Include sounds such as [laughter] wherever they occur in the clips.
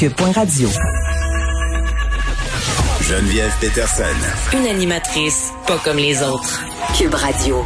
Cube.radio. Geneviève Peterson. Une animatrice pas comme les autres. Cube Radio.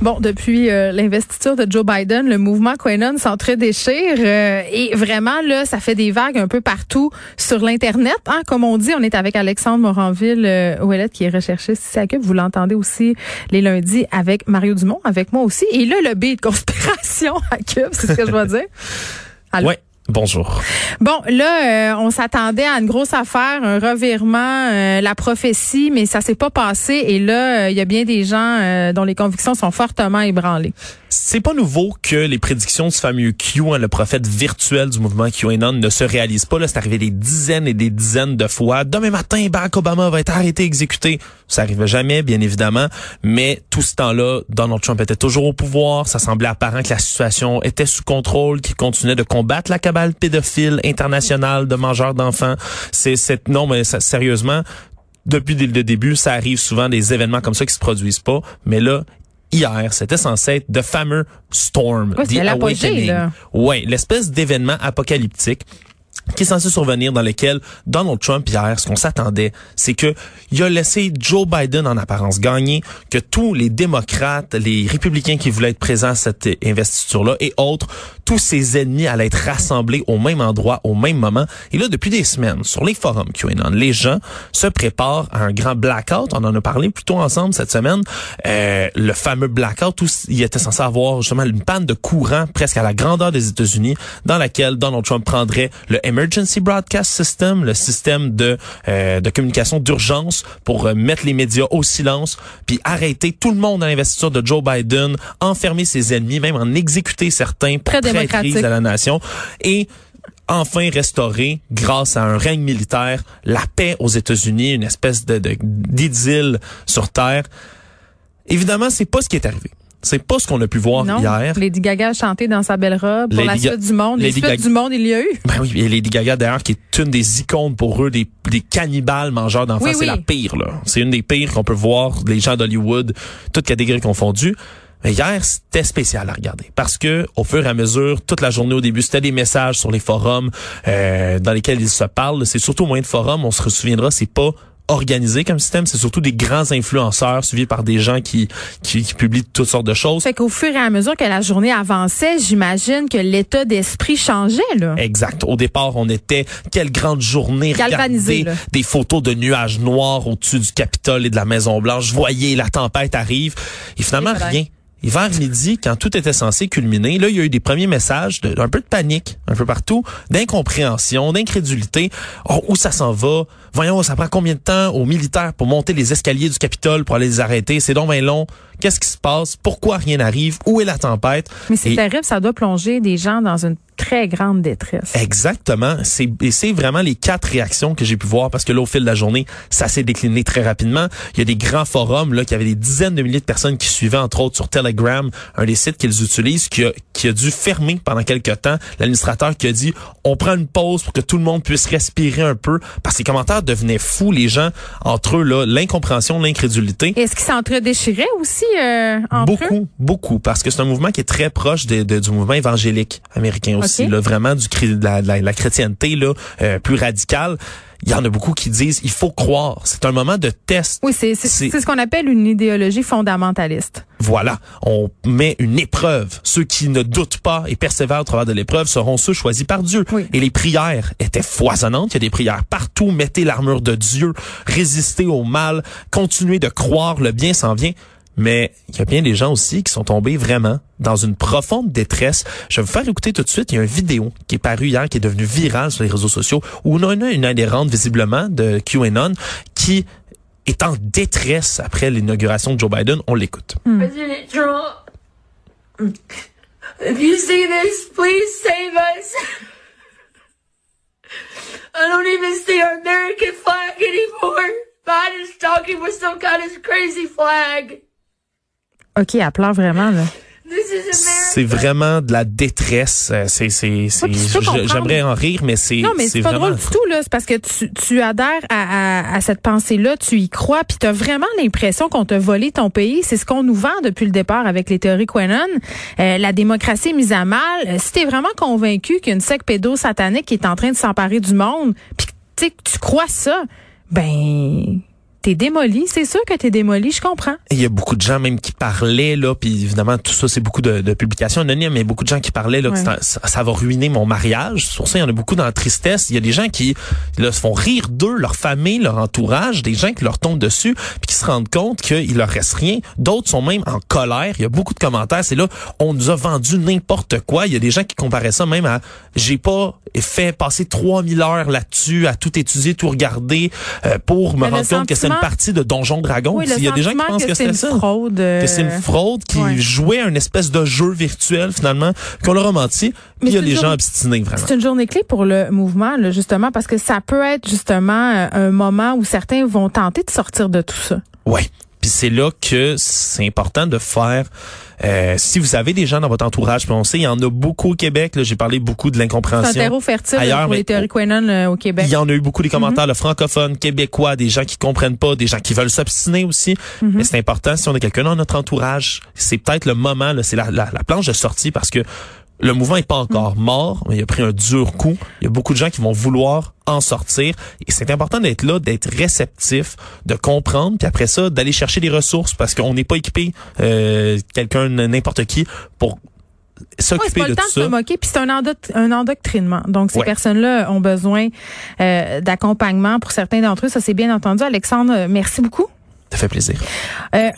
Bon, depuis euh, l'investiture de Joe Biden, le mouvement QAnon s'entre-déchire euh, et vraiment là, ça fait des vagues un peu partout sur l'internet. Hein, comme on dit, on est avec Alexandre Moranville, euh, qui est recherchiste ici à Cube. Vous l'entendez aussi les lundis avec Mario Dumont, avec moi aussi. Et là, le B de conspiration à Cube, c'est ce que je dois dire. [laughs] Allô? Ouais. Bonjour. Bon, là, euh, on s'attendait à une grosse affaire, un revirement, euh, la prophétie, mais ça s'est pas passé. Et là, euh, il y a bien des gens dont les convictions sont fortement ébranlées. C'est pas nouveau que les prédictions du fameux Q, hein, le prophète virtuel du mouvement QAnon, ne se réalisent pas. Là, c'est arrivé des dizaines et des dizaines de fois. Demain matin, Barack Obama va être arrêté, exécuté. Ça arrive jamais, bien évidemment. Mais tout ce temps-là, Donald Trump était toujours au pouvoir. Ça semblait apparent que la situation était sous contrôle, qu'il continuait de combattre la cabale pédophile internationale de mangeurs d'enfants. C'est cette non, mais sérieusement, depuis le début, ça arrive souvent des événements comme ça qui se produisent pas. Mais là, hier, c'était censé être The fameux Storm, ouais, The Awakening. Ouais, l'espèce d'événement apocalyptique qui est censé survenir dans lequel Donald Trump hier, ce qu'on s'attendait, c'est que il a laissé Joe Biden en apparence gagner, que tous les démocrates, les républicains qui voulaient être présents à cette investiture-là et autres, tous ses ennemis allaient être rassemblés au même endroit, au même moment. Et là, depuis des semaines, sur les forums QAnon, les gens se préparent à un grand blackout. On en a parlé plutôt ensemble cette semaine. Euh, le fameux blackout où il était censé avoir justement une panne de courant presque à la grandeur des États-Unis, dans laquelle Donald Trump prendrait le Emergency Broadcast System, le système de, euh, de communication d'urgence pour euh, mettre les médias au silence, puis arrêter tout le monde à l'investiture de Joe Biden, enfermer ses ennemis, même en exécuter certains pour traîtrise à la nation. Et enfin restaurer, grâce à un règne militaire, la paix aux États-Unis, une espèce de d'idylle sur Terre. Évidemment, c'est pas ce qui est arrivé. C'est pas ce qu'on a pu voir non. hier. Lady Gaga a chanté dans sa belle robe pour la suite du monde. Les suites du monde, il y a eu. Ben oui, et Lady Gaga d'ailleurs qui est une des icônes pour eux, des, des cannibales mangeurs d'enfants. c'est la pire là. C'est une des pires qu'on peut voir, les gens d'Hollywood, toutes catégories confondues. Mais hier, c'était spécial à regarder parce que au fur et à mesure, toute la journée au début, c'était des messages sur les forums euh, dans lesquels ils se parlent. C'est surtout au moyen de forums. On se souviendra, c'est pas organisé comme système, c'est surtout des grands influenceurs suivis par des gens qui, qui, qui publient toutes sortes de choses. Fait qu'au fur et à mesure que la journée avançait, j'imagine que l'état d'esprit changeait là. Exact. Au départ, on était quelle grande journée, regardez des photos de nuages noirs au-dessus du Capitole et de la Maison Blanche. Voyez, la tempête arrive et finalement rien. Et vers midi, quand tout était censé culminer, là, il y a eu des premiers messages de, un peu de panique, un peu partout, d'incompréhension, d'incrédulité. Oh, où ça s'en va? Voyons, ça prend combien de temps aux militaires pour monter les escaliers du Capitole pour aller les arrêter? C'est donc bien long. Qu'est-ce qui se passe? Pourquoi rien n'arrive? Où est la tempête? Mais c'est terrible, ça doit plonger des gens dans une très grande détresse. Exactement. C'est, c'est vraiment les quatre réactions que j'ai pu voir parce que là, au fil de la journée, ça s'est décliné très rapidement. Il y a des grands forums, là, qui avaient des dizaines de milliers de personnes qui suivaient, entre autres, sur Telegram, un des sites qu'ils utilisent, qui a, qui a dû fermer pendant quelques temps. L'administrateur qui a dit, on prend une pause pour que tout le monde puisse respirer un peu parce que les commentaires devenaient fous, les gens, entre eux, là, l'incompréhension, l'incrédulité. Est-ce qu'ils s'entre-déchiraient aussi, euh, entre beaucoup, eux? Beaucoup, parce que c'est un mouvement qui est très proche de, de, du mouvement évangélique américain aussi, là, vraiment du, de la, la, la chrétienté, là, euh, plus radicale il y en a beaucoup qui disent il faut croire. C'est un moment de test. Oui, c'est ce qu'on appelle une idéologie fondamentaliste. Voilà, on met une épreuve. Ceux qui ne doutent pas et persévèrent au travers de l'épreuve seront ceux choisis par Dieu. Et les prières étaient foisonnantes. Il y a des prières partout. Mettez l'armure de Dieu, résistez au mal, continuez de croire, le bien s'en vient. Mais il y a bien des gens aussi qui sont tombés vraiment dans une profonde détresse. Je vais vous faire écouter tout de suite. Il y a une vidéo qui est parue hier, qui est devenue virale sur les réseaux sociaux, où on a une adhérente visiblement de QAnon qui est en détresse après l'inauguration de Joe Biden. On l'écoute. Hmm. If you see this, please save us. American flag anymore. Biden's talking with some kind of crazy flag. OK, elle pleure vraiment, là. C'est vraiment de la détresse. Euh, C'est, c'est, c'est, Ouais, j'aimerais en rire, mais c'est, Non, mais c'est pas vraiment drôle du tout, là. C'est parce que tu, tu adhères à, à, à cette pensée-là, tu y crois, puis t'as vraiment l'impression qu'on t'a volé ton pays. C'est ce qu'on nous vend depuis le départ avec les théories Quenon. Euh, la démocratie est mise à mal. Euh, si t'es vraiment convaincu qu'il y a une secte pédosatanique qui est en train de s'emparer du monde, puis que, tu sais, que tu crois ça, ben... T'es démoli, c'est sûr que t'es démoli, je comprends. Il y a beaucoup de gens même qui parlaient là, puis évidemment tout ça c'est beaucoup de, de publications anonymes, mais beaucoup de gens qui parlaient là, que Ouais. ça, ça va ruiner mon mariage. Sur ça, il y en a beaucoup dans la tristesse. Il y a des gens qui là, se font rire d'eux, leur famille, leur entourage, des gens qui leur tombent dessus, puis qui se rendent compte qu'il leur reste rien. D'autres sont même en colère. Il y a beaucoup de commentaires. C'est là, on nous a vendu n'importe quoi. Il y a des gens qui comparaient ça même à, j'ai pas fait passer 3000 heures là-dessus, à tout étudier, tout regarder, euh, pour me Mais rendre compte que c'est une partie de Donjon Dragon. Oui, Il y a des gens qui pensent que, c'est c'était une ça fraude. euh, que c'est une fraude qui ouais. jouait un espèce de jeu virtuel finalement qu'on leur a menti. Puis Mais il y a des gens obstinés vraiment. C'est une journée clé pour le mouvement, là, justement, parce que ça peut être justement euh, un moment où certains vont tenter de sortir de tout ça. Ouais. Puis c'est là que c'est important de faire. euh, si vous avez des gens dans votre entourage, puis on sait, il y en a beaucoup au Québec. Là, j'ai parlé beaucoup de C'est un l'incompréhension. terreau fertile Ailleurs, pour mais les théories au- euh, au Québec. Il y en a eu beaucoup des commentaires, le francophone, québécois, des gens qui comprennent pas, des gens qui veulent s'obstiner aussi. Mais c'est important, si on a quelqu'un dans notre entourage, c'est peut-être le moment, là, c'est la, la, la planche de sortie parce que le mouvement est pas encore mort, mais il a pris un dur coup. Il y a beaucoup de gens qui vont vouloir en sortir. Et c'est important d'être là, d'être réceptif, de comprendre, puis après ça, d'aller chercher des ressources parce qu'on n'est pas équipé, euh, quelqu'un, n'importe qui, pour Ouais, s'occuper pas de le temps tout de ça. se moquer, puis c'est un, endoct- un endoctrinement. Donc, ces Ouais. personnes-là ont besoin euh, d'accompagnement pour certains d'entre eux. Ça, c'est bien entendu. Alexandre, euh, merci beaucoup. Ça fait plaisir. Euh,